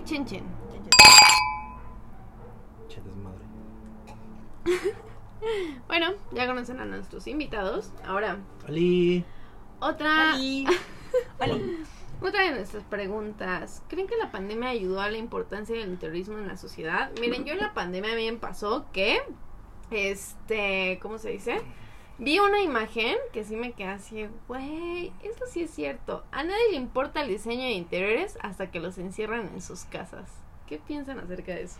Y chin chin. Che desmadre. Bueno, ya conocen a nuestros invitados. Ahora, Ali. otra, otra de nuestras preguntas. ¿Creen que la pandemia ayudó a la importancia del terrorismo en la sociedad? Miren, yo en la pandemia bien pasó que, este, ¿cómo se dice? Vi una imagen que sí me quedé así, güey, eso sí es cierto. A nadie le importa el diseño de interiores hasta que los encierran en sus casas. ¿Qué piensan acerca de eso?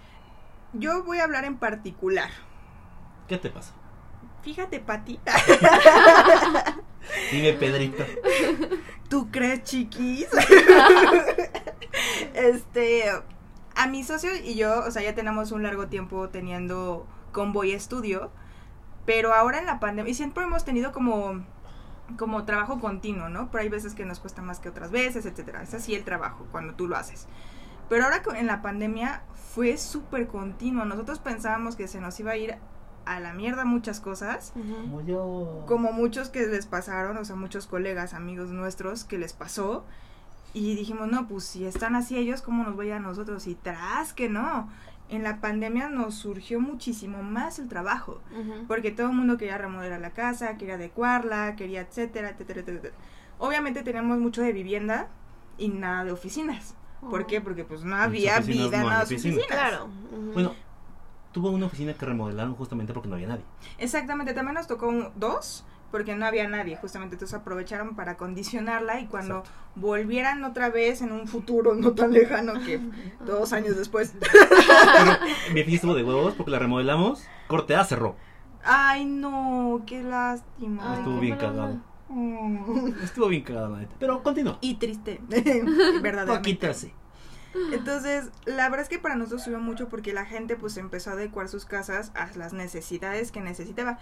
Yo voy a hablar en particular. ¿Qué te pasa? Fíjate, Pati. Dime, Pedrito. ¿Tú crees, chiquis? este, a mi socio y yo, o sea, ya tenemos un largo tiempo teniendo Convoy Estudio, pero ahora en la pandemia, y siempre hemos tenido como, como trabajo continuo, ¿no? Pero hay veces que nos cuesta más que otras veces, etcétera. Es así el trabajo, cuando tú lo haces. Pero ahora en la pandemia fue súper continuo. Nosotros pensábamos que se nos iba a ir a la mierda muchas cosas. Como yo. Como muchos que les pasaron, o sea, muchos colegas, amigos nuestros que les pasó. Y dijimos, no, pues si están así ellos, ¿cómo nos voy a nosotros? Y tras que no. En la pandemia nos surgió muchísimo más el trabajo. Porque todo el mundo quería remodelar la casa, quería adecuarla, quería etcétera, etcétera, etcétera. Obviamente teníamos mucho de vivienda y nada de oficinas. ¿Por qué? Porque pues no había oficinas vida no en hay las oficinas. oficinas. Claro. Bueno, tuvo una oficina que remodelaron justamente porque no había nadie. Exactamente, también nos tocó un- dos porque no había nadie, justamente entonces aprovecharon para acondicionarla y cuando Exacto. volvieran otra vez en un futuro no tan lejano que dos años después. Pero mi estuvo de huevos porque la remodelamos. Corte A cerró. Ay, no, qué lástima. Ay, Estuvo qué bien cagado. Mm. Estuvo bien cagada la neta. Pero continúa. Y triste, verdaderamente. Poquito así. Entonces, la verdad es que para nosotros subió mucho porque la gente pues empezó a adecuar sus casas a las necesidades que necesitaba.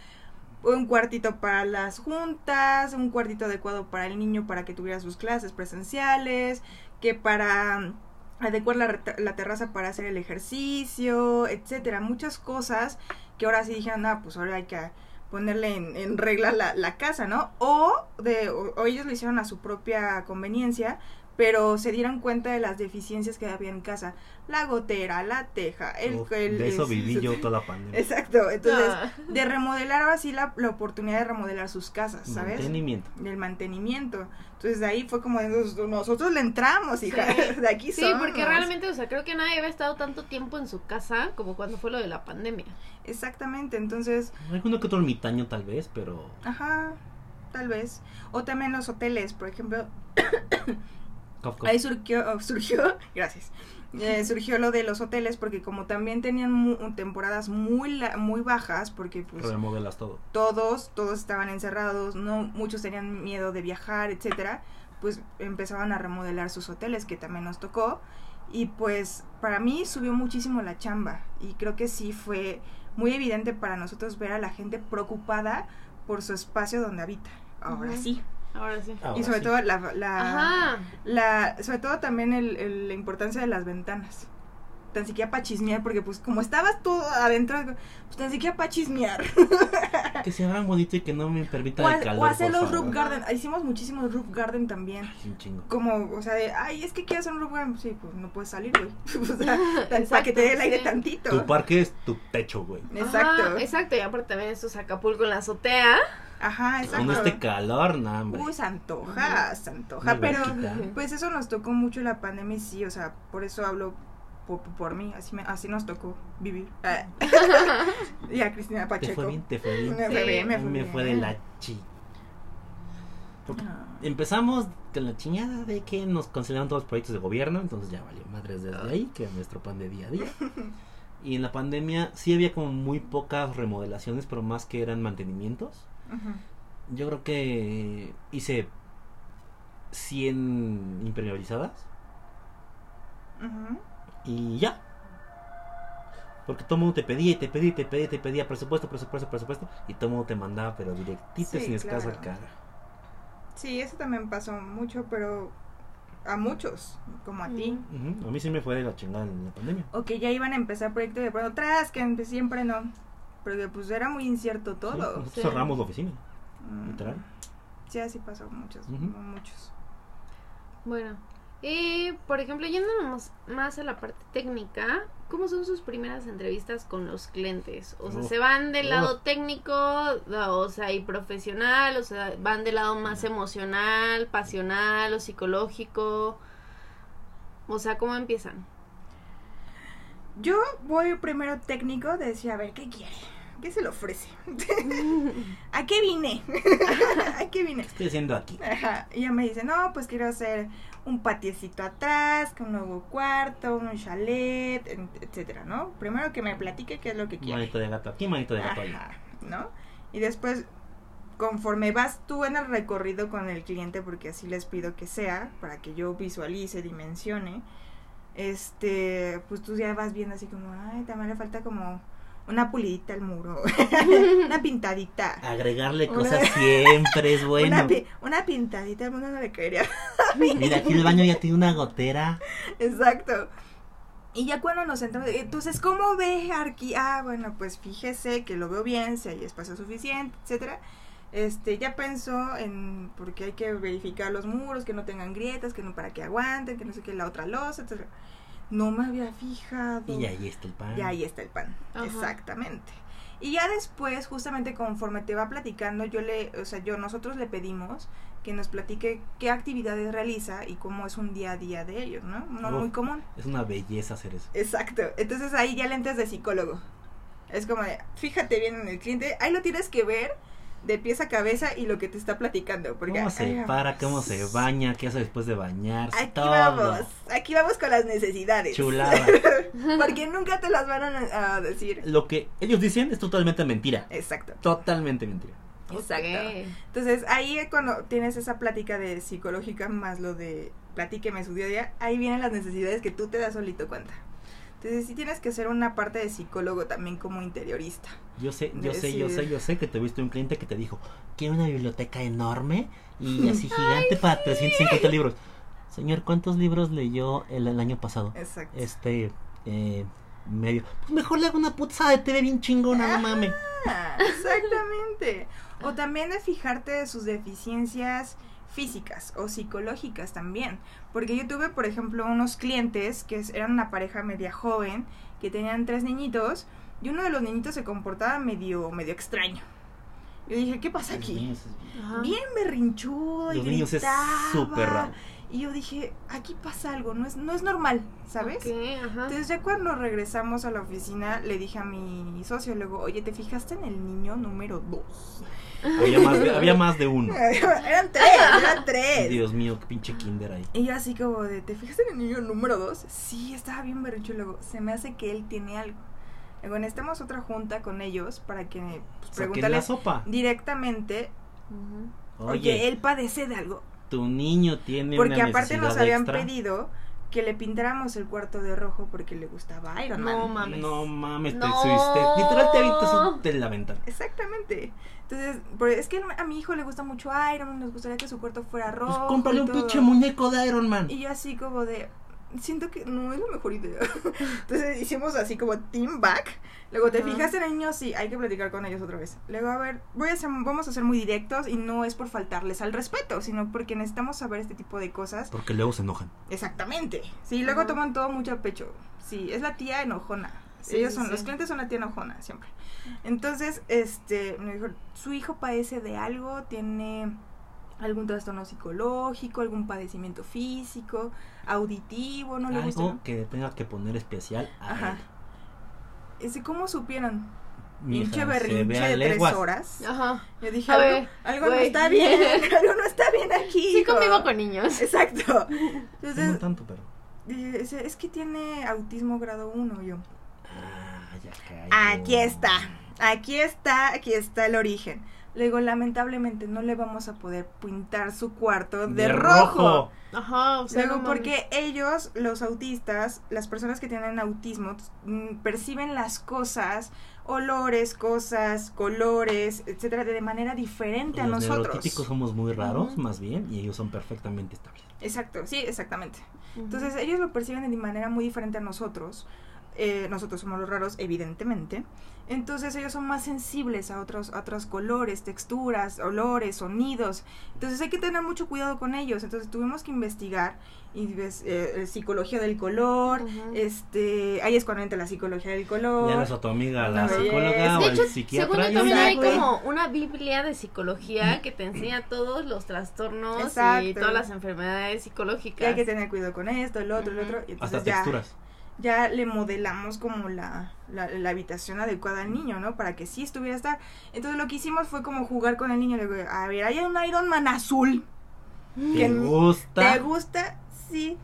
Un cuartito para las juntas, un cuartito adecuado para el niño para que tuviera sus clases presenciales, que para adecuar la, la terraza para hacer el ejercicio, etcétera, muchas cosas que ahora sí dijeron, ah, pues ahora hay que ponerle en, en regla la, la casa, ¿no? O, de, o, o ellos lo hicieron a su propia conveniencia, pero se dieron cuenta de las deficiencias que había en casa. La gotera, la teja, el... Uf, el- de eso es- viví yo toda la pandemia. Exacto, entonces, Ah. de remodelar ahora sí la, la oportunidad de remodelar sus casas, ¿sabes? Mantenimiento. Del mantenimiento. Entonces de ahí fue como de, "Nos- nosotros le entramos, hija, Sí. de aquí Sí, somos. porque realmente, o sea, creo que nadie había estado tanto tiempo en su casa como cuando fue lo de la pandemia. Exactamente, entonces, Alguno que otro ermitaño tal vez, pero... ajá, tal vez. O también los hoteles, por ejemplo, cof, cof. ahí surgió, oh, surgió, gracias, eh, surgió lo de los hoteles porque como también tenían mu- temporadas muy, la- muy bajas, porque pues Remodelas todo. todos, todos estaban encerrados, no, muchos tenían miedo de viajar, etcétera, pues empezaban a remodelar sus hoteles, que también nos tocó, y pues para mí subió muchísimo la chamba, y creo que sí fue muy evidente para nosotros ver a la gente preocupada por su espacio donde habita. Ahora sí. Ahora sí. Ahora y sobre sí. todo la, la, Ajá. la, sobre todo también el, el- la importancia de las ventanas. Tan siquiera para chismear, porque pues como estabas todo adentro, pues tan siquiera para chismear. Que se abran bonito y que no me permita O, el calor, o hacer los roof garden. Hicimos muchísimos roof garden también. Ay, un chingo. Como, o sea, de, ay, es que quiero hacer un roof garden. Sí, pues no puedes salir, güey. o sea, para que te dé el aire sí. tantito. Tu parque es tu techo, güey. Exacto. Ajá, exacto, y aparte también estos Acapulco en la azotea. Ajá, exacto. Con este calor, nah, hombre. Uy, se antoja, se antoja. Una Pero, pues eso nos tocó mucho la pandemia y sí, o sea, por eso hablo por, por mí. Así, me, así nos tocó vivir. Ah. y a Cristina ¿Te Pacheco. fue bien? ¿Te fue bien? Me Sí. fue bien, me fue me bien. fue de la chi. Ah. Empezamos con la chingada de que nos cancelaron todos los proyectos de gobierno, entonces ya valió madres desde ahí, que es nuestro pan de día a día. Y en la pandemia sí había como muy pocas remodelaciones, pero más que eran mantenimientos. Yo creo que hice 100 impermeabilizadas y ya. Porque todo el mundo te pedía y te pedía y te pedía y te pedía presupuesto, presupuesto, presupuesto. Y todo el mundo te mandaba, pero directito Sí, sin escaso claro. cara. Sí, eso también pasó mucho, pero a muchos, como a ti. A mí sí me fue de la chingada en la pandemia. O que ya iban a empezar proyectos de pronto atrás, que siempre no. Porque pues era muy incierto Sí, todo. nosotros Sí. cerramos la oficina, Mm. literal. Sí, así pasó muchos, muchos. Bueno, Y, por ejemplo, yéndonos más a la parte técnica, ¿cómo son sus primeras entrevistas con los clientes? O sea. ¿se van del lado técnico, o sea, y profesional? O sea, ¿van del lado más emocional, pasional o psicológico? O sea, ¿cómo empiezan? Yo voy primero técnico de decir, a ver, ¿qué quiere? ¿Qué se le ofrece? ¿A qué vine? ¿A qué vine? ¿Qué estoy haciendo aquí? Ajá. Y ella me dice, no, pues quiero hacer un patiecito atrás, con un nuevo cuarto, un chalet, etcétera, ¿no? Primero que me platique qué es lo que quiere. Manito de gato aquí, manito de gato ¿no? Y después, conforme vas tú en el recorrido con el cliente, porque así les pido que sea, para que yo visualice, dimensione, este, pues tú ya vas viendo así como, ay, también le falta como una pulidita al muro, una pintadita. Agregarle Una- cosas siempre es bueno. Una, pi- una pintadita al mundo no le caería. Mira, aquí el baño ya tiene una gotera. Exacto. Y ya cuando nos sentamos, entonces, ¿cómo ve aquí? Ah, bueno, pues fíjese que lo veo bien, si hay espacio suficiente, etcétera. Este, ya pensó en, porque hay que verificar los muros, que no tengan grietas, que no para que aguanten, que no sé qué, la otra losa, etcétera. No me había fijado. Y ahí está el pan. Y ahí está el pan. Ajá. Exactamente. Y ya después, justamente conforme te va platicando, yo le, o sea, yo, nosotros le pedimos que nos platique qué actividades realiza y cómo es un día a día de ellos, ¿no? No muy común. Es una belleza hacer eso. Exacto. Entonces ahí ya le entras de psicólogo. Es como de, fíjate bien en el cliente, ahí lo tienes que ver de pies a cabeza y lo que te está platicando. Porque, ¿Cómo se ay, para? ¿Cómo se baña? ¿Qué hace después de bañarse? Aquí Todo. vamos, aquí vamos con las necesidades. Chulada. Porque nunca te las van a, a decir. Lo que ellos dicen es totalmente mentira. Exacto. Totalmente mentira. Exacto. Entonces ahí es cuando tienes esa plática de psicológica más lo de platíqueme su día a día, ahí vienen las necesidades que tú te das solito cuenta. Entonces sí tienes que ser una parte de psicólogo también como interiorista. Yo sé, yo sé, yo sé, yo sé que tuviste un cliente que te dijo, quiero una biblioteca enorme y así gigante para 350 libros. Señor, ¿cuántos libros leyó el, el año pasado? Exacto. Este, eh, medio. Pues mejor le hago una putza de TV bien chingona, no mames. Ah, exactamente. O también de fijarte de sus deficiencias físicas o psicológicas también. Porque yo tuve, por ejemplo, unos clientes que eran una pareja media joven, que tenían tres niñitos, y uno de los niñitos se comportaba medio, medio extraño. Yo dije, ¿qué pasa aquí? Bien berrinchudo y Los niños es gritaba. súper raro. Y yo dije, aquí pasa algo, no es, no es normal, ¿sabes? Ajá. Entonces ya cuando regresamos a la oficina le dije a mi socio luego, oye, ¿te fijaste en el niño número dos? Había más de, había más de uno. eran tres, eran tres. Dios mío, qué pinche kinder ahí. Y yo así como de, ¿te fijaste en el niño número dos? Sí, estaba bien berrincho. Luego, se me hace que él tiene algo. Luego, necesitamos otra junta con ellos para que pues, Saquen la sopa. directamente, Oye, él padece de algo. Tu niño tiene Porque una aparte nos habían extra. pedido que le pintáramos el cuarto de rojo porque le gustaba Iron Man. No mames. No mames, te subiste. Literal te avientas de la ventana. Exactamente. Entonces, es que a mi hijo le gusta mucho Iron Man, nos gustaría que su cuarto fuera Pues rojo. cómprale y un pinche muñeco de Iron Man. Y yo así como de, siento que no es la mejor idea. Entonces hicimos así como team back. Luego, ¿te Ajá. fijaste en el niño? Sí, hay que platicar con ellos otra vez. Luego, a ver, voy a ser, vamos a ser muy directos y no es por faltarles al respeto, sino porque necesitamos saber este tipo de cosas. Porque luego se enojan. Exactamente. Sí, luego toman todo mucho a pecho. Sí, es la tía enojona. Sí, Ellos son, sí. los clientes son la tía enojona siempre. Entonces, este, me dijo, su hijo padece de algo, tiene algún trastorno psicológico, algún padecimiento físico, auditivo, no le gusta. Algo que tenga que poner especial a Ajá. él. Ese, ¿Cómo supieron? Pinche berrinche de tres leguas. horas. Ajá. Yo dije, A algo, ver, algo no está bien, algo no está bien aquí. Sí hijo". convivo con niños. Exacto. Entonces, no tanto, pero. dice, es que tiene autismo grado 1, yo. Ah, ya cayó. Aquí está, aquí está, aquí está el origen. Luego, lamentablemente, no le vamos a poder pintar su cuarto de, rojo. Ajá, o sea, Luego, no porque ellos, los autistas, las personas que tienen autismo, mm, perciben las cosas, olores, cosas, colores, etcétera, de manera diferente a Los nosotros. neurotípicos somos muy raros, más bien, y ellos son perfectamente estables. Exacto, sí, exactamente. Entonces ellos lo perciben de manera muy diferente a nosotros. eh, nosotros somos los raros, evidentemente. Entonces ellos son más sensibles a otros, a otros colores, texturas, olores, sonidos. Entonces hay que tener mucho cuidado con ellos. Entonces tuvimos que investigar y ves, eh, psicología del color. Este, ahí es cuando entra la psicología del color. Ya ves a tu amiga, la psicóloga o De el hecho, según psiquiatra. yo y también hay como una biblia de psicología que te enseña todos los trastornos y todas las enfermedades Y psicológicas. hay que tener cuidado con esto, el otro, el otro. Y Hasta ya, texturas. Ya le modelamos como la, la, la habitación adecuada al niño, ¿no? Para que sí estuviera estar. Entonces lo que hicimos fue como jugar con el niño. Le digo, a ver, hay un Iron Man azul. ¿Te gusta? ¿Te gusta? Sí.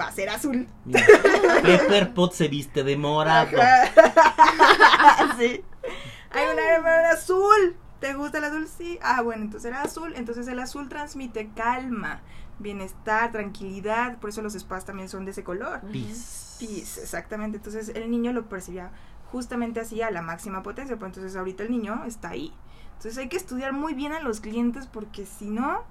Va a ser azul. Mira, Pepper Pot se viste de morado. Sí. Hay un Iron Man azul. ¿Te gusta el azul? Sí. Ah, bueno, entonces era azul. Entonces el azul transmite calma, bienestar, tranquilidad. Por eso los spas también son de ese color. Peace. Peace, exactamente. Entonces el niño lo percibía justamente así a la máxima potencia. Pero entonces ahorita el niño está ahí. Entonces hay que estudiar muy bien a los clientes porque si no,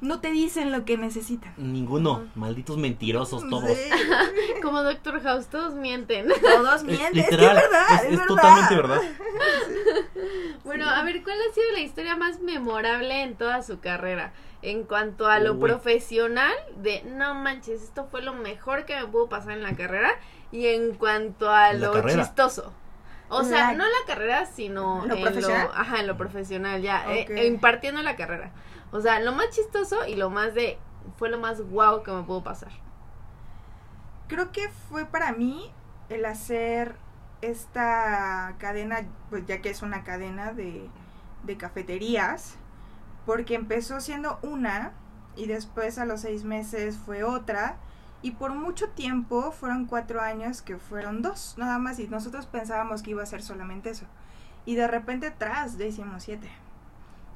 no te dicen lo que necesitan. Ninguno. Malditos mentirosos todos. Sí. Como Doctor House, todos mienten. Todos Es mienten. Es, que literal, es verdad. es- Es, es verdad. totalmente verdad. Bueno, a ver, ¿cuál ha sido la historia más memorable en toda su carrera? En cuanto a lo Uy. profesional, de no manches, esto fue lo mejor que me pudo pasar en la carrera. Y en cuanto a la lo carrera. chistoso. O sea, La- no en la carrera, sino ¿Lo en profesional? lo, ajá, en lo profesional, ya, eh, impartiendo la carrera. O sea, lo más chistoso y lo más de, fue lo más guau que me pudo pasar. Creo que fue para mí el hacer esta cadena, pues ya que es una cadena de, de cafeterías, porque empezó siendo una y después a los seis meses fue otra y por mucho tiempo fueron cuatro años que fueron dos nada más y nosotros pensábamos que iba a ser solamente eso y de repente tras ya hicimos siete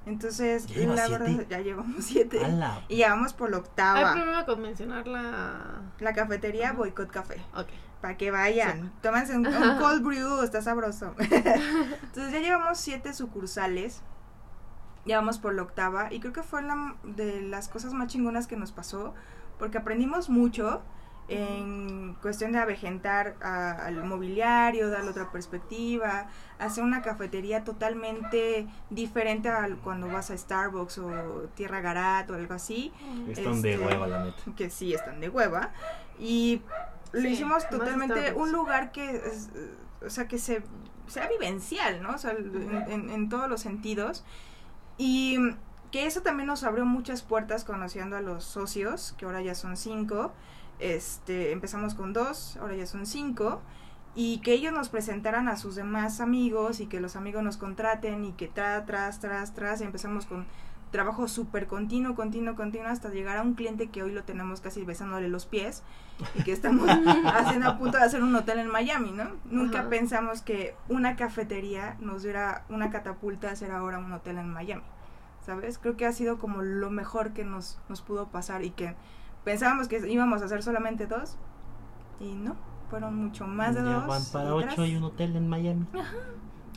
entonces ¿Ya la siete? verdad ya llevamos siete Ala. y ya vamos por la ¿Hay octava problema con mencionar la...? la cafetería Ajá. Boicot Café Ok. para que vayan. Tómense un, un cold brew, está sabroso. Entonces ya llevamos siete sucursales. Ya vamos por la octava. Y creo que fue la, de las cosas más chingonas que nos pasó. Porque aprendimos mucho en cuestión de avejentar a- al mobiliario, darle otra perspectiva, hacer una cafetería totalmente diferente a cuando vas a Starbucks o Tierra Garat o algo así. Están de Este, hueva, la neta. que sí están de hueva. Y lo Sí, hicimos más totalmente un lugar que es, o sea que se sea vivencial no o sea en, en- en todos los sentidos. Y que eso también nos abrió muchas puertas conociendo a los socios que ahora ya son cinco este empezamos con dos ahora ya son cinco y que ellos nos presentaran a sus demás amigos y que los amigos nos contraten y que tra, tras, tras, tras, y empezamos con trabajo súper continuo, continuo, continuo, hasta llegar a un cliente que hoy lo tenemos casi besándole los pies y que estamos haciendo a punto de hacer un hotel en Miami, ¿no? Nunca Ajá. pensamos que una cafetería nos diera una catapulta a hacer ahora un hotel en Miami, ¿sabes? Creo que ha sido como lo mejor que nos, nos pudo pasar y que pensábamos que íbamos a hacer solamente dos y no, fueron mucho más de ya dos. van para y ocho tras. y un hotel en Miami.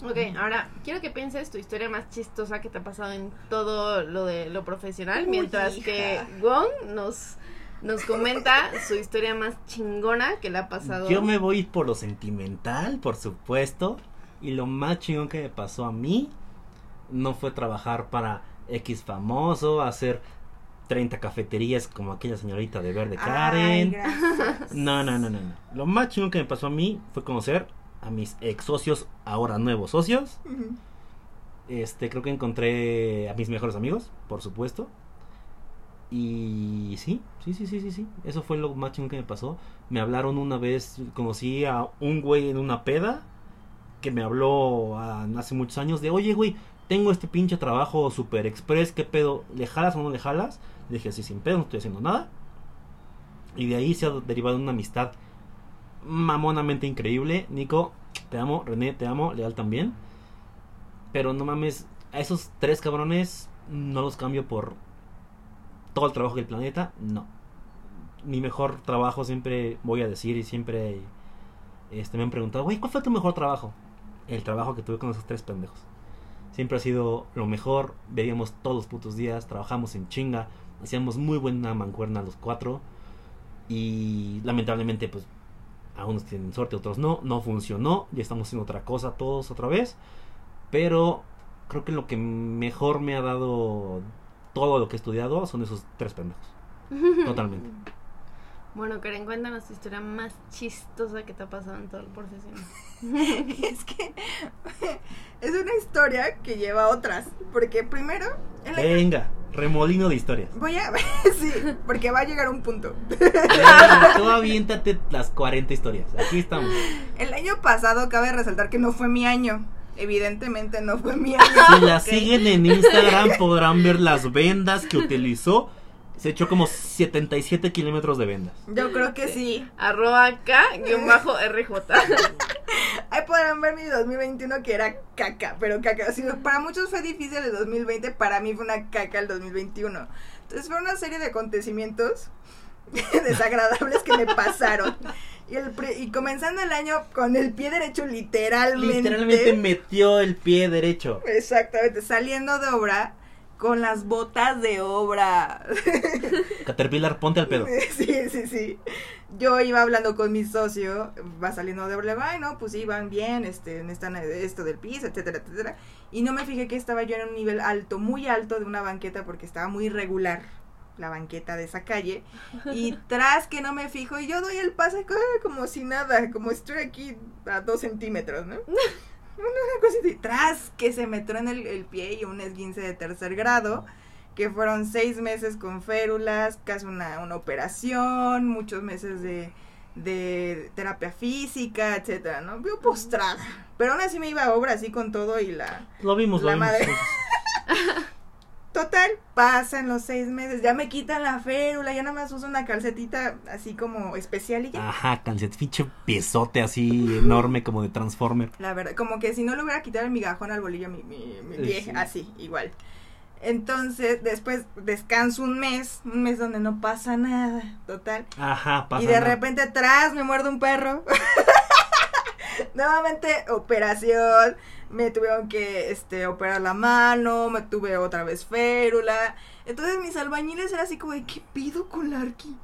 Ok, ahora quiero que pienses tu historia más chistosa que te ha pasado en todo lo de lo profesional, Uy, mientras hija. que Wong nos, nos comenta su historia más chingona que le ha pasado. Yo me voy por lo sentimental, por supuesto. Y lo más chingón que me pasó a mí no fue trabajar para X famoso, hacer 30 cafeterías como aquella señorita de verde Ay, Karen. gracias. No, no, no, no. Lo más chingón que me pasó a mí fue conocer a mis ex socios, ahora nuevos socios. Este, creo que encontré a mis mejores amigos, por supuesto. Y sí, sí, sí, sí, sí, sí. Eso fue lo más chingón que me pasó. Me hablaron una vez, conocí a un güey en una peda que me habló hace muchos años de, oye, güey, tengo este pinche trabajo super express, ¿qué pedo? ¿Le jalas o no le jalas? Dije, sí, sin pedo, no estoy haciendo nada. Y de ahí se ha derivado una amistad mamonamente increíble. Nico, te amo. René, te amo. Leal también. Pero no mames, a esos tres cabrones no los cambio por todo el trabajo del planeta. No. Mi mejor trabajo siempre voy a decir y siempre este, me han preguntado, güey, ¿cuál fue tu mejor trabajo? El trabajo que tuve con esos tres pendejos. Siempre ha sido lo mejor. Veíamos todos los putos días, trabajamos en chinga, hacíamos muy buena mancuerna los cuatro. Y lamentablemente, pues A unos tienen suerte, otros no. No funcionó. Ya estamos haciendo otra cosa todos otra vez. Pero creo que lo que mejor me ha dado todo lo que he estudiado son esos tres pendejos. Totalmente. Bueno, Karen, cuéntanos tu historia más chistosa que te ha pasado en todo el proceso. es que es una historia que lleva otras. Porque primero. Venga, remolino de historias. Voy a. sí, porque va a llegar un punto. Tú aviéntate las 40 historias. Aquí estamos. El año pasado, cabe resaltar que no fue mi año. Evidentemente no fue mi año. Si la siguen en Instagram podrán ver las vendas que utilizó. Se echó como 77 kilómetros de vendas. Yo creo que sí. Arroba K, guion bajo RJ. Ahí podrán ver mi 2021 que era caca, pero caca. Si para muchos fue difícil el 2020, para mí fue una caca el 2021. Entonces fue una serie de acontecimientos desagradables que me pasaron. Y, el pri- y comenzando el año con el pie derecho literalmente. Literalmente metió el pie derecho. Exactamente, saliendo de obra con las botas de obra. Caterpillar, ponte al pedo. Sí, sí, sí. Yo iba hablando con mi socio, va saliendo de obra, ay, no, pues sí, van bien, este, necesitan esto del piso, etcétera, etcétera. Y no me fijé que estaba yo en un nivel alto, muy alto de una banqueta porque estaba muy irregular la banqueta de esa calle. Y tras que no me fijo, y yo doy el pase co- como si nada, como si estuviera aquí a dos centímetros, ¿no? Una cosita, y tras que se me en el, el pie y un esguince de tercer grado que fueron seis meses con férulas, casi una, una operación, muchos meses de, de terapia física, etcétera, ¿no? Yo postrada. Pero aún así me iba a obra así con todo y la... Lo vimos, lo La vimos. Total, pasan los seis meses, ya me quitan la férula, ya nada más uso una calcetita así como especial y ya. Ajá, calcet, pinche piezote así enorme como de Transformer. La verdad, como que si no le hubiera quitado el migajón al bolillo mi, mi, mi pie, Sí. así, igual. Entonces, después descanso un mes, un mes donde no pasa nada, total. Ajá, pasa. y de nada. repente atrás me muerde un perro. Nuevamente operación, me tuvieron que este operar la mano, me tuve otra vez férula. Entonces mis albañiles era así como de ¿qué pido con Larky?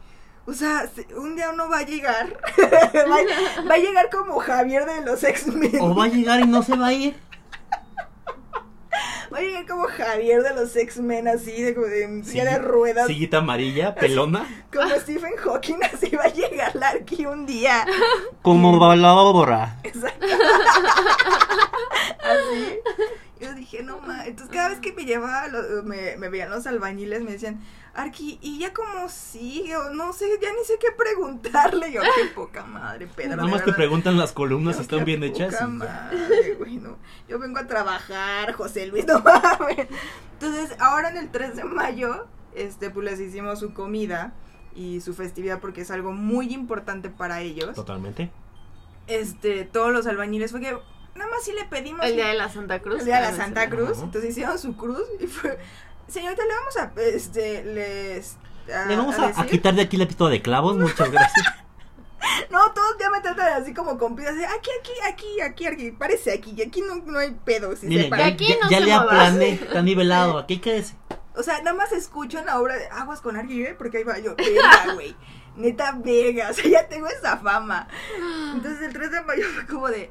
O sea, se- un día uno va a llegar. va, va a llegar como Javier de los X-Men. O va a llegar y no se va a ir. Va a llegar como Javier de los X-Men, así, de, como de silla de ruedas. Sillita amarilla, pelona. Como Stephen Hawking, así va a llegar Larky un día. Como va la obra. Exacto. Así. Yo dije, no ma. Entonces, cada vez que me llevaba, lo- me, me veían los albañiles, me decían, Arqui, ¿y ya cómo sigue? O no sé, ya ni sé qué preguntarle. Yo, qué poca madre, Pedro. Nada más te preguntan las columnas están qué bien hechas. poca ya. madre, güey, no. Yo vengo a trabajar, José Luis, no mames. Entonces, ahora en el 3 de mayo, este, pues les hicimos su comida y su festividad porque es algo muy importante para ellos. Totalmente. Este, todos los albañiles fue que nada más sí le pedimos El día de la Santa Cruz. el día de la Santa. Cruz, entonces hicieron su cruz y fue, señorita, le vamos a, este, les... a- Le vamos a, a decir". quitar de aquí la pistola de clavos. Muchas gracias. No, todos ya me tratan así como con piedras, de, aquí, aquí, aquí, aquí, aquí, parece aquí, y aquí no, no hay pedo, si Mire, se ya, aquí ya- no ya se le aplané. Está nivelado. Aquí quédese. O sea, nada más escucho en la obra de Aguas con Argy, ¿eh? porque ahí va yo, verga, güey, neta verga, o sea, ya tengo esa fama. Entonces el 3 de mayo fue como de,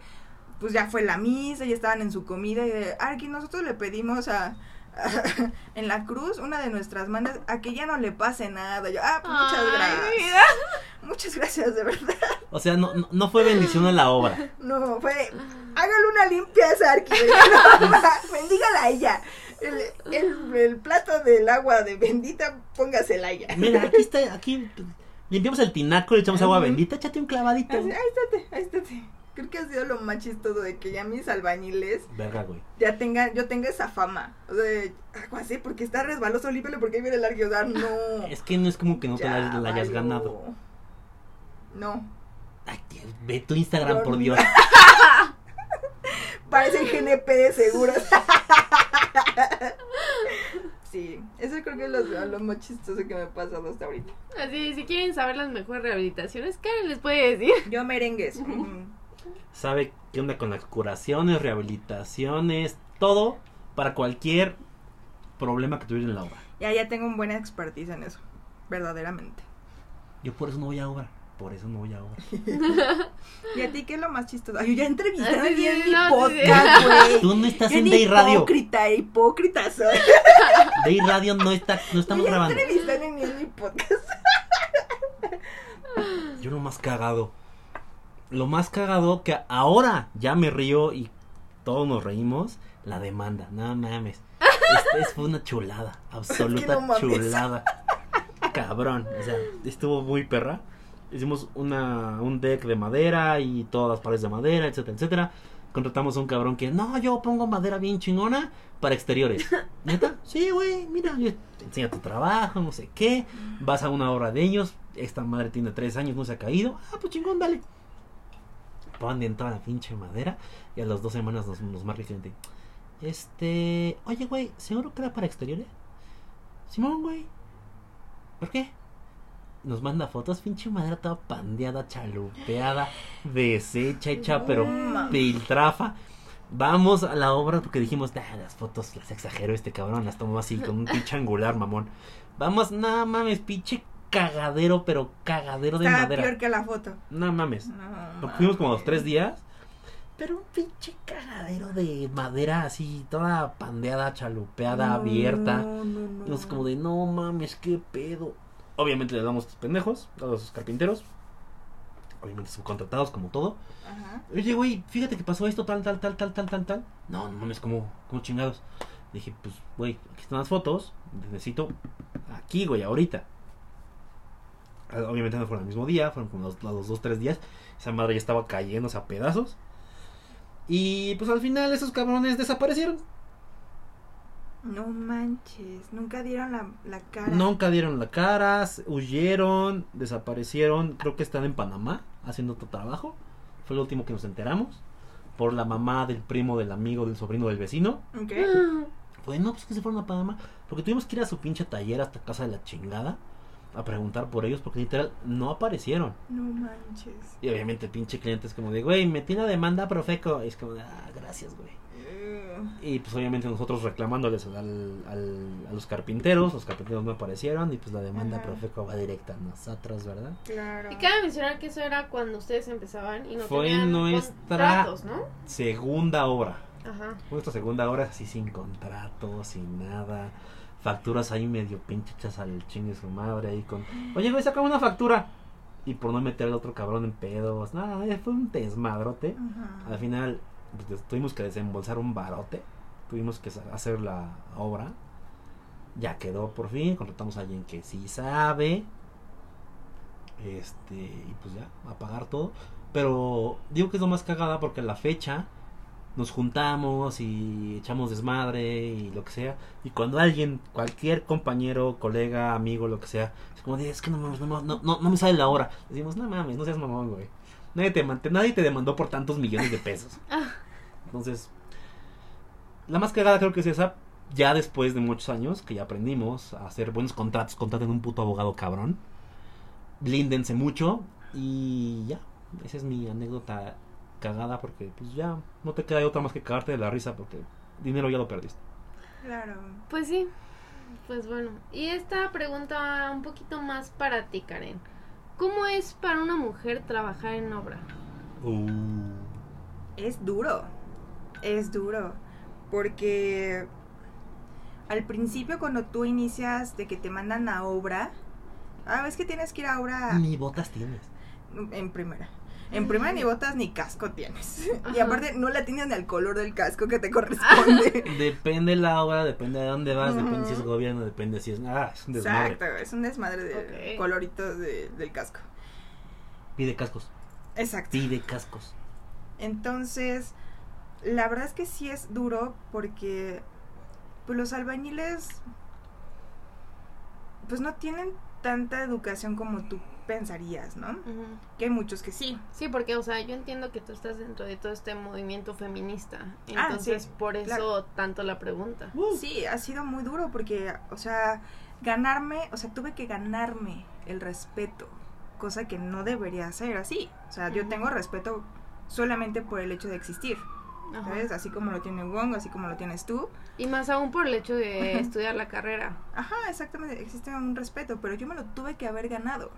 pues ya fue la misa, ya estaban en su comida, y de, Argy, nosotros le pedimos a... en la cruz, una de nuestras manos, a que ya no le pase nada. Yo, ah, pues muchas Ay, gracias. vida. Muchas gracias, de verdad. O sea, no, no, no fue bendición a la obra. No, fue. Hágale una limpia a esa Arqui. Bendígala a ella. El, el, el plato del agua de bendita, póngasela a ella. Mira, aquí está. Aquí limpiamos el tinaco, le echamos agua bendita. Échate un clavadito. Así, ahí estate, ahí estate. Creo que ha sido lo más chistoso de que ya mis albañiles Verga, güey. ya tengan, yo tenga esa fama. O sea, de, algo así, porque está resbaloso, límpialo porque ahí viene el sea, no. Es que no es como que no te la, la hayas valió. ganado. No. Ay, tío, ve tu Instagram, por. Dios. Parece el GNP de seguros. sí, eso creo que es lo, lo más chistoso que me ha pasado hasta ahorita. Así, si quieren saber las mejores rehabilitaciones, Karen les puede decir. Yo merengues. Sabe qué onda con las curaciones, rehabilitaciones, todo para cualquier problema que tuviera en la obra. Ya, ya tengo un buena expertise en eso. Verdaderamente. Yo por eso no voy a obra. por eso no voy ahora. ¿Y a ti qué es lo más chistoso? Ay, yo ya entrevisté Ah, sí, bien sí, mi no, podcast, güey. Tú no estás en Day Radio. Hipócrita, hipócrita soy. Day Radio no está, no estamos ya grabando. entrevisté en mi podcast. Yo lo más cagado. Lo más cagado que ahora ya me río y todos nos reímos. La demanda, no mames. Esta es- fue una chulada, absoluta no chulada. Cabrón, o sea, estuvo muy perra. Hicimos una, un deck de madera y todas las paredes de madera, etcétera, etcétera. Contratamos a un cabrón que, no, yo pongo madera bien chingona para exteriores. ¿Neta? Sí, güey, mira, yo te enseño tu trabajo, no sé qué. Vas a una obra de ellos. Esta madre tiene tres años, no se ha caído. Ah, pues chingón, dale. Toda la pinche madera. Y a las dos semanas nos, nos marca el cliente. Este. Oye, güey, ¿seguro que era para exteriores? Simón, güey. ¿Por qué? Nos manda fotos, pinche madera toda pandeada, chalupeada, deshecha, hecha, pero No. piltrafa. Vamos a la obra porque dijimos, "Ah, las fotos las exagero este cabrón, las tomó así con un pinche angular, mamón. Vamos, no mames, pinche cagadero, pero cagadero de Estaba madera. peor que la foto. No mames. No, Fuimos como los tres días. Pero un pinche cagadero de madera así, toda pandeada, chalupeada, No, abierta. No, no, Y nos como de, no mames, qué pedo. Obviamente le damos a estos pendejos, a los carpinteros. Obviamente subcontratados como todo. Ajá. Oye, güey, fíjate que pasó esto, tal, tal, tal, tal, tal, tal, tal. No, no mames, como, como chingados. Dije, pues, güey, aquí están las fotos. Necesito aquí, güey, ahorita. Ah, Obviamente no fueron el mismo día, fueron como los, los dos, tres días. Esa madre ya estaba cayéndose a pedazos. Y pues al final esos cabrones desaparecieron. No manches, nunca dieron la, la cara. Nunca dieron la cara, huyeron, desaparecieron. Creo que están en Panamá haciendo otro trabajo. Fue lo último que nos enteramos. Por la mamá del primo, del amigo, del sobrino del vecino. Ok. Fue, no, pues que se fueron a Panamá. Porque tuvimos que ir a su pinche taller hasta casa de la chingada. A preguntar por ellos. Porque literal no aparecieron. No manches. Y obviamente el pinche cliente es como de, güey, metí la demanda a Profeco. Y es como de, ah, gracias, güey. Y pues obviamente nosotros reclamándoles al, al- a los carpinteros, los carpinteros no aparecieron y pues la demanda Ajá. Profeco va directa a nosotros, ¿verdad? Claro. Y cabe mencionar que eso era cuando ustedes empezaban y no Fue tenían nuestra- contratos, ¿no? Segunda obra. Ajá. Fue Nuestra segunda obra así sin contrato, sin nada. Facturas ahí medio pinche hechas al chingue su madre ahí con... Oye, güey, sacame una factura. Y por no meter al otro cabrón en pedos. Nada, fue un desmadrote. Al final pues, tuvimos que desembolsar un barote. Tuvimos que hacer la obra. Ya quedó por fin. Contratamos a alguien que sí sabe. Este, y pues ya, a pagar todo. Pero digo que es lo más cagada porque la fecha nos juntamos y echamos desmadre y lo que sea. Y cuando alguien, cualquier compañero, colega, amigo, lo que sea, es como de, es que no, no, no, no, no me sale la hora. Decimos, no mames, no seas mamón, güey. Nadie te, nadie te demandó por tantos millones de pesos. Entonces, la más cagada creo que es esa. Ya después de muchos años que ya aprendimos a hacer buenos contratos, contraten un puto abogado cabrón. Blíndense mucho y ya. Esa es mi anécdota cagada porque pues ya no te queda de otra más que cagarte de la risa porque dinero ya lo perdiste. Claro. Pues sí. Pues bueno. Y esta pregunta un poquito más para ti, Karen. ¿Cómo es para una mujer trabajar en obra? Es duro. Es duro. Porque al principio cuando tú inicias de que te mandan a obra, ah, ves que tienes que ir a obra Ni botas tienes. en primera. En primera ni botas ni casco tienes. Y aparte no la tienes ni al color del casco que te corresponde. Depende la hora, depende de dónde vas, depende si es gobierno, depende si es... Ah, es un desmadre. Exacto, es un desmadre de Ok. coloritos de- del casco. Pide cascos, Exacto. pide cascos. Entonces, la verdad es que sí es duro porque pues los albañiles pues no tienen tanta educación como tú pensarías, ¿no? Ujú. Que hay muchos que sí. Sí, porque, o sea, yo entiendo que tú estás dentro de todo este movimiento feminista. Ah, Entonces, sí, por eso claro. tanto la pregunta. Uh. Sí, ha sido muy duro porque, o sea, ganarme, o sea, tuve que ganarme el respeto, cosa que no debería ser así. O sea, yo Ujú. tengo respeto solamente por el hecho de existir, Ajá. ¿sabes? Así como lo tiene Wong, así como lo tienes tú. Y más aún por el hecho de estudiar la carrera. Ajá, exactamente, existe un respeto, pero yo me lo tuve que haber ganado.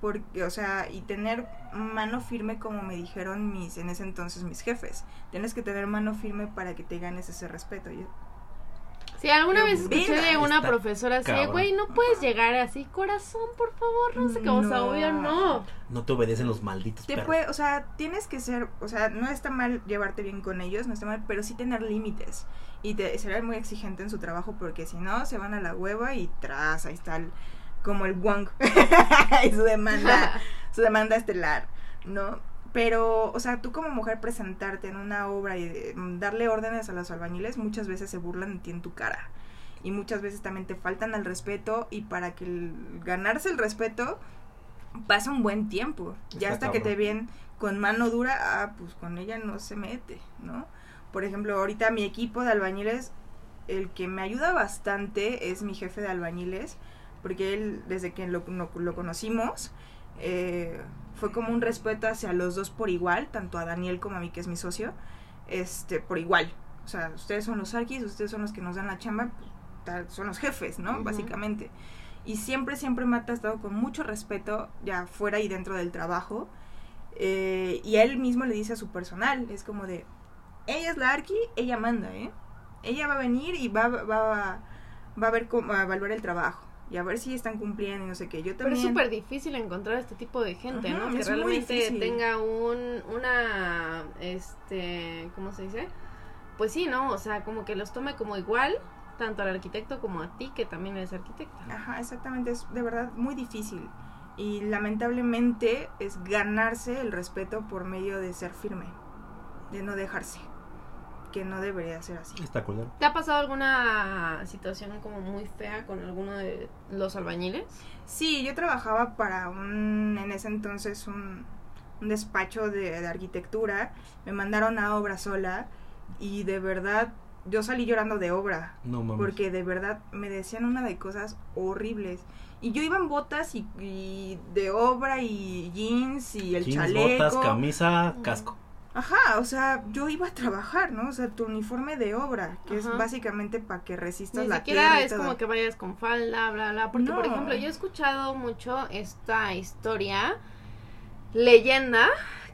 Porque, o sea, y tener mano firme como me dijeron mis, en ese entonces mis jefes. Tienes que tener mano firme para que te ganes ese respeto. Yo, Sí, alguna vez escuché de una profesora así, güey, no puedes llegar así, corazón, por favor, no sé qué, o sea, No. obvio no. No te obedecen los malditos te perros. puede, o sea, tienes que ser, o sea, no está mal llevarte bien con ellos, no está mal, pero sí tener límites. Y te, ser muy exigente en su trabajo porque si no, se van a la hueva y tras, ahí está el- como el Wong y su demanda, su demanda estelar, ¿no? Pero, o sea, tú como mujer presentarte en una obra y eh, darle órdenes a los albañiles, muchas veces se burlan de ti en tu cara. Y muchas veces también te faltan al respeto y para que el- ganarse el respeto pasa un buen tiempo. Ya hasta que te ven con mano dura, ah, pues con ella no se mete, ¿no? Por ejemplo, ahorita mi equipo de albañiles, el que me ayuda bastante es mi jefe de albañiles, porque él, desde que lo, no- lo conocimos, eh, fue como un respeto hacia los dos por igual, tanto a Daniel como a mí, que es mi socio, este, por igual. O sea, ustedes son los arquis, ustedes son los que nos dan la chamba, son los jefes, ¿no? Ujú. Básicamente. Y siempre, siempre me ha tratado con mucho respeto, ya fuera y dentro del trabajo. Eh, y él mismo le dice a su personal, es como de, ella es la arqui, ella manda, ¿eh? Ella va a venir y va, va, va a ver cómo, a evaluar el trabajo. Y a ver si están cumpliendo y no sé qué. Yo Pero también... es súper difícil encontrar este tipo de gente, Ajá, ¿no? Que realmente tenga un, una, este, ¿cómo se dice? Pues sí, ¿no? O sea, como que los tome como igual, tanto al arquitecto como a ti, que también eres arquitecta. Ajá, exactamente, es de verdad muy difícil. Y lamentablemente es ganarse el respeto por medio de ser firme, de no dejarse, que no debería ser así. Está culero. ¿Te ha pasado alguna situación como muy fea con alguno de los albañiles? Sí, yo trabajaba para un, en ese entonces, un, un despacho de, de arquitectura, me mandaron a obra sola y de verdad yo salí llorando de obra, No mames. porque de verdad me decían una de cosas horribles. Y yo iba en botas y, y de obra y jeans y el Jeans, chaleco. botas, camisa, casco. Ajá, o sea, yo iba a trabajar, ¿no? O sea, tu uniforme de obra, que Ajá. es básicamente para que resistas Ni la siquiera es como que vayas con falda, bla, bla. Porque, por ejemplo, yo he escuchado mucho esta historia, leyenda,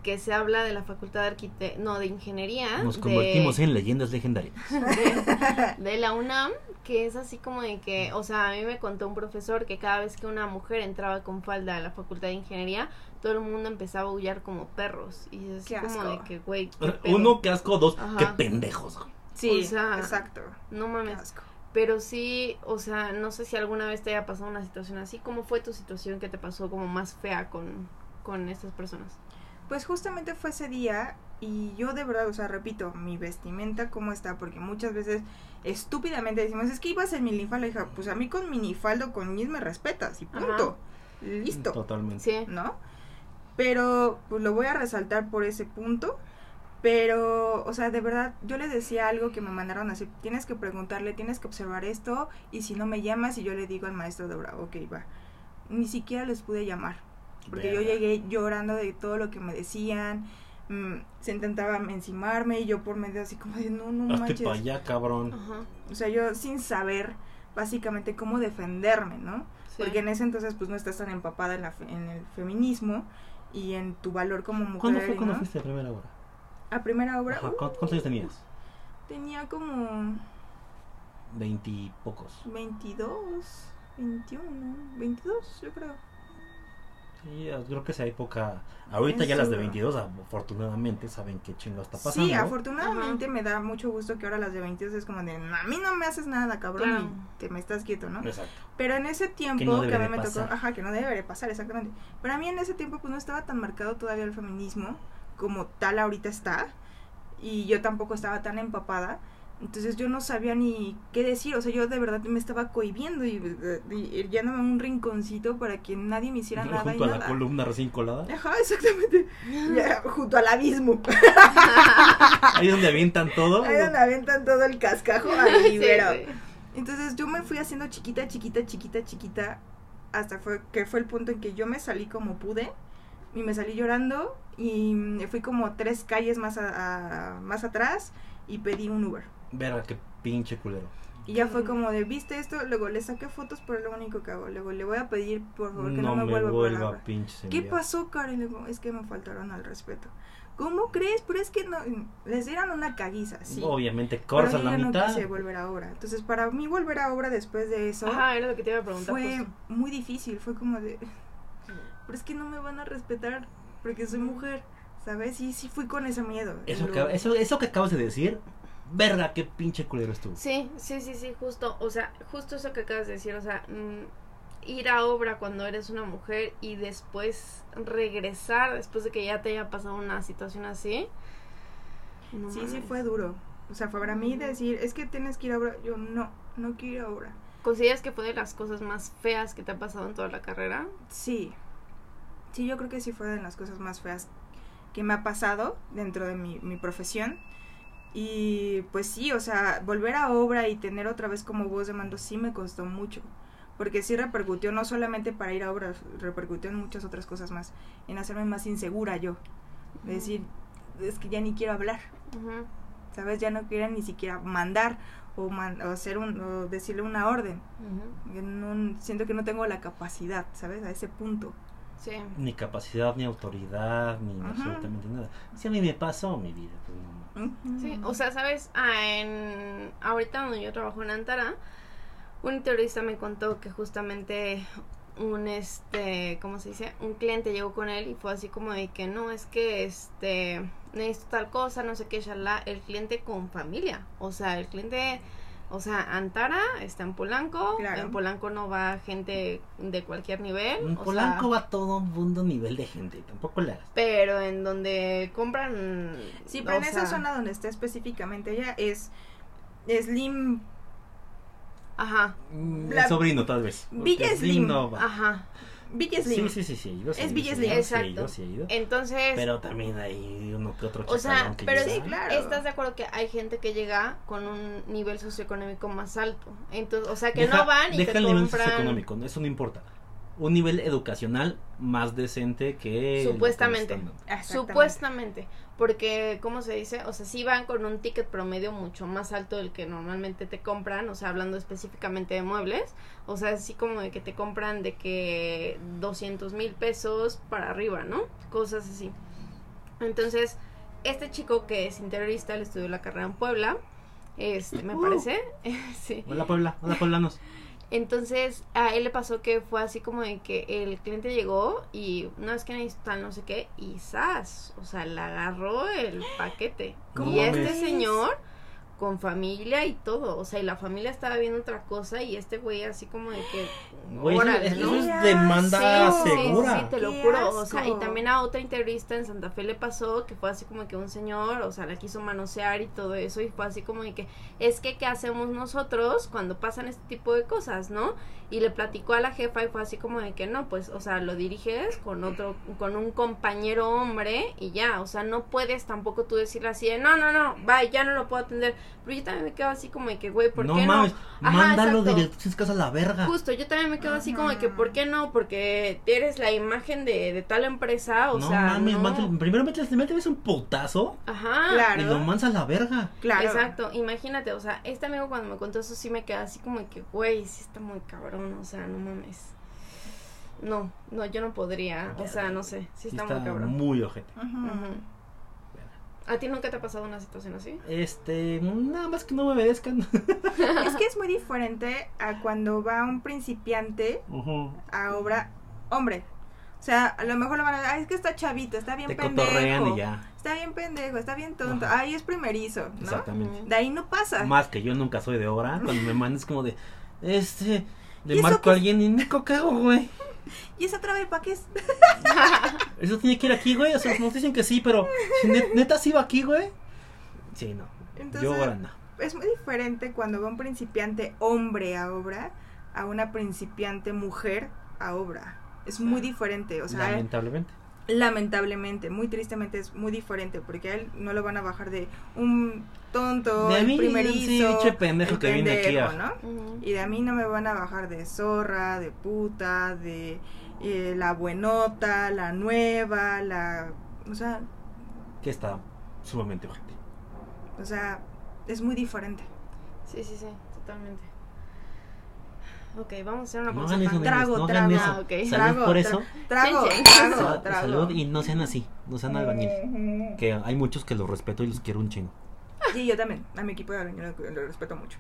que se habla de la facultad de arquite... no, de ingeniería. Nos de- convertimos en leyendas legendarias. de, de la UNAM, que es así como de que, o sea, a mí me contó un profesor que cada vez que una mujer entraba con falda a la facultad de ingeniería, todo el mundo empezaba a aullar como perros. Y es Qué como asco. de que, güey, qué. Uno, qué asco. Dos, Ajá. qué pendejos. güey. Sí, o sea, exacto. no Qué mames. asco. Pero sí, o sea, no sé si alguna vez te haya pasado una situación así. ¿Cómo fue tu situación que te pasó como más fea con, con estas personas? Pues justamente fue ese día y yo de verdad, o sea, repito, mi vestimenta cómo está, porque muchas veces estúpidamente decimos, es que ibas en minifalda, hija, pues a mí con minifaldo, con mis me respetas y punto. Listo, Totalmente. Sí. ¿no? Pero pues lo voy a resaltar por ese punto. Pero, o sea, de verdad, yo le decía algo que me mandaron así, tienes que preguntarle, tienes que observar esto, y si no me llamas, y yo le digo al maestro de obra, ok, va. Ni siquiera les pude llamar. Porque yo llegué llorando de todo lo que me decían. mm, se intentaban encimarme y yo por medio así como de no, no Hazte manches. para allá, cabrón. Ajá. O sea, yo sin saber básicamente cómo defenderme, ¿no? sí. Porque en ese entonces pues no estás tan empapada en, la fe- en el feminismo y en tu valor como mujer. ¿Cuándo fue cuando ¿no? fuiste a primera hora? A primera obra Ajá, uh, ¿cu- ¿Cuántos años tenías? tenía como Veintipocos. 22, 21, 22 yo creo. Sí, creo que esa época. Ahorita Es ya las de duro. 22, afortunadamente, saben qué chingo está pasando. Sí, afortunadamente me da mucho gusto que ahora las de 22 es como de, a mí no me haces nada, cabrón, Claro. y te me estás quieto, ¿no? Exacto. Pero en ese tiempo Que no que, a mí me tocó, ajá, que no debería pasar, exactamente. Pero a mí en ese tiempo pues no estaba tan marcado todavía el feminismo como tal ahorita está. Y yo tampoco estaba tan empapada. Entonces yo no sabía ni qué decir, o sea, yo de verdad me estaba cohibiendo y, y, y yéndome a un rinconcito para que nadie me hiciera nada y Junto a la columna recién colada. Ajá, exactamente. Junto al abismo. Ahí donde avientan todo. Ahí donde aventan todo el cascajo al libero. sí. Entonces yo me fui haciendo chiquita, chiquita, chiquita, chiquita, hasta fue, que fue el punto en que yo me salí como pude, y me salí llorando, y me fui como tres calles más, a- a- más atrás, y pedí un Uber. Verga, qué pinche culero. Y ya fue como de, ¿viste esto? Luego le saqué fotos, pero es lo único que hago. Luego le voy a pedir, por favor, que no, me, vuelva, por la obra. pinches ¿Qué enviar. pasó, Karen? Le digo, es que me faltaron al respeto. ¿Cómo crees? Pero es que no. Les dieron una caguiza, sí. Obviamente, yo la no mitad. quise volver a obra. Entonces, para mí, volver a obra después de eso Ajá, era lo que te iba a preguntar. fue justo. muy difícil. Fue como de. Pero es que no me van a respetar porque soy mujer. ¿Sabes? Y sí fui con ese miedo. Eso, que, eso, eso que acabas de decir, verga, qué pinche culero estuvo. Sí, sí, sí, sí, justo, o sea, justo eso que acabas de decir, o sea, mm, ir a obra cuando eres una mujer y después regresar después de que ya te haya pasado una situación así. no Sí, sí fue duro. O sea, para mí decir, es que tienes que ir a obra. Yo no, no quiero ir a obra. ¿Consideras que fue de las cosas más feas que te ha pasado en toda la carrera? Sí. Sí, yo creo que sí fue de las cosas más feas que me ha pasado dentro de mi, mi profesión. Y pues sí, o sea, volver a obra y tener otra vez como voz de mando sí me costó mucho. Porque sí repercutió no solamente para ir a obra, repercutió en muchas otras cosas más. En hacerme más insegura yo. De decir, es que ya ni quiero hablar. ¿Sabes? Ya no quiero ni siquiera mandar o, man- o hacer un, o decirle una orden. No- siento que no tengo la capacidad, ¿sabes? A ese punto. Sí. Ni capacidad, ni autoridad, ni absolutamente nada. Si a mí me pasó mi vida. pues, no. Sí, o sea, sabes, Ah, en ahorita donde yo trabajo en Antara, un terrorista me contó que justamente un este, ¿cómo se dice? Un cliente llegó con él y fue así como de que no, es que este necesito tal cosa, no sé qué, shalá, el cliente con familia, o sea, el cliente o sea, Antara está en Polanco, Claro. en Polanco no va gente de cualquier nivel, En o Polanco sea, va todo un mundo nivel de gente. Tampoco le hagas. pero en donde compran Sí, pero en esa zona donde está específicamente ella es Slim, Ajá, Mm, La- El sobrino, tal vez. Villa Porque Slim. no va. ajá. Villa Slim. Sí, sí, sí, sí. Yo sí, Es Villa Slim. yo sí, Exacto. yo sí. Entonces, Pero también hay uno que otro o sea, que pero llega. sí, claro. ¿estás de acuerdo que hay gente que llega con un nivel socioeconómico más alto? Entonces, o sea, que Deja- no van y deja te el nivel compran socioeconómico, eso no importa. Un nivel educacional más decente que Supuestamente. supuestamente, porque ¿cómo se dice? O sea, sí van con un ticket promedio mucho más alto del que normalmente te compran, o sea, hablando específicamente de muebles, o sea, así como de que te compran de que 200 mil pesos para arriba, ¿no? Cosas así. Entonces, este chico que es interiorista, él estudió la carrera en Puebla, este, me Uh. parece, sí. Hola Puebla, hola pueblanos. Entonces a él le pasó que fue así como de que el cliente llegó y no es que necesita no sé qué y ¡zas! O sea, le agarró el paquete. ¿Cómo y este señor con familia y todo, o sea, y la familia estaba viendo otra cosa y este güey así como de que Güey, eso, órale, eso ¿no? es ¡Qué demanda segura. Sí, sí, te lo ¡Qué juro. O sea, y también a otra entrevista en Santa Fe le pasó que fue así como que un señor, o sea, la quiso manosear y todo eso. Y fue así como de que, es que, ¿qué hacemos nosotros cuando pasan este tipo de cosas, no? Y le platicó a la jefa y fue así como de que no, pues, o sea, lo diriges con otro, con un compañero hombre y ya, o sea, no puedes tampoco tú decirle así de, no, no, no, bye, ya no lo puedo atender. Pero yo también me quedo así como de que, güey, ¿por no qué mames, no? Ajá, mándalo directo a la verga. Justo, yo también me quedo así como de que, Ajá. ¿por qué no? Porque eres la imagen de, de tal empresa, o no sea, mames, no. mándale- primero métele, métele un putazo Ajá. Claro. y lo mansa a la verga. Claro. Exacto, imagínate, o sea, este amigo cuando me contó eso sí me queda así como de que, güey, sí está muy cabrón, o sea, no mames. No, no, yo no podría, o sea, no sé, sí está, muy cabrón. muy ojete. Ujú. ¿A ti nunca te ha pasado una situación así? Este, nada más que no me obedezcan. Es que es muy diferente a cuando va un principiante a obra hombre. O sea, a lo mejor lo van a decir, es que está chavito, está bien Te pendejo. y ya. Está bien pendejo, está bien tonto. Ajá. Ay, es primerizo, ¿no? Exactamente. De ahí no pasa. Más que yo nunca soy de obra. Cuando me mandas como de, este, ¿Y le marco qué a alguien y me cago, güey. ¿Y esa otra vez para qué es? Eso tiene que ir aquí, güey. O sea, nos dicen que sí, pero si net- neta sí va aquí, güey. Sí, no. Entonces, yo ahora no. es muy diferente cuando va un principiante hombre a obra a una principiante mujer a obra. Es muy diferente, o sea, Lamentablemente. Lamentablemente, muy tristemente es muy diferente porque a él no lo van a bajar de un tonto, De el mí, primerizo, sí, pendejo el que viene aquí a- ¿no? Y de a mí no me van a bajar de zorra, de puta, de eh, la buenota, la nueva, la... O sea, Que está sumamente ojete. o sea, es muy diferente. Sí, sí, sí, totalmente. Ok, vamos a hacer una No pausa. Trago, no trago. eso. Ah, ok. Salud Trago, por eso. Trago, trago, Sa- trago. salud y no sean así, no sean albañil. Que hay muchos que los respeto y los quiero un chingo. Sí, yo también. A mi equipo de albañil lo respeto mucho.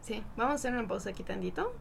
Sí, vamos a hacer una pausa aquí tantito.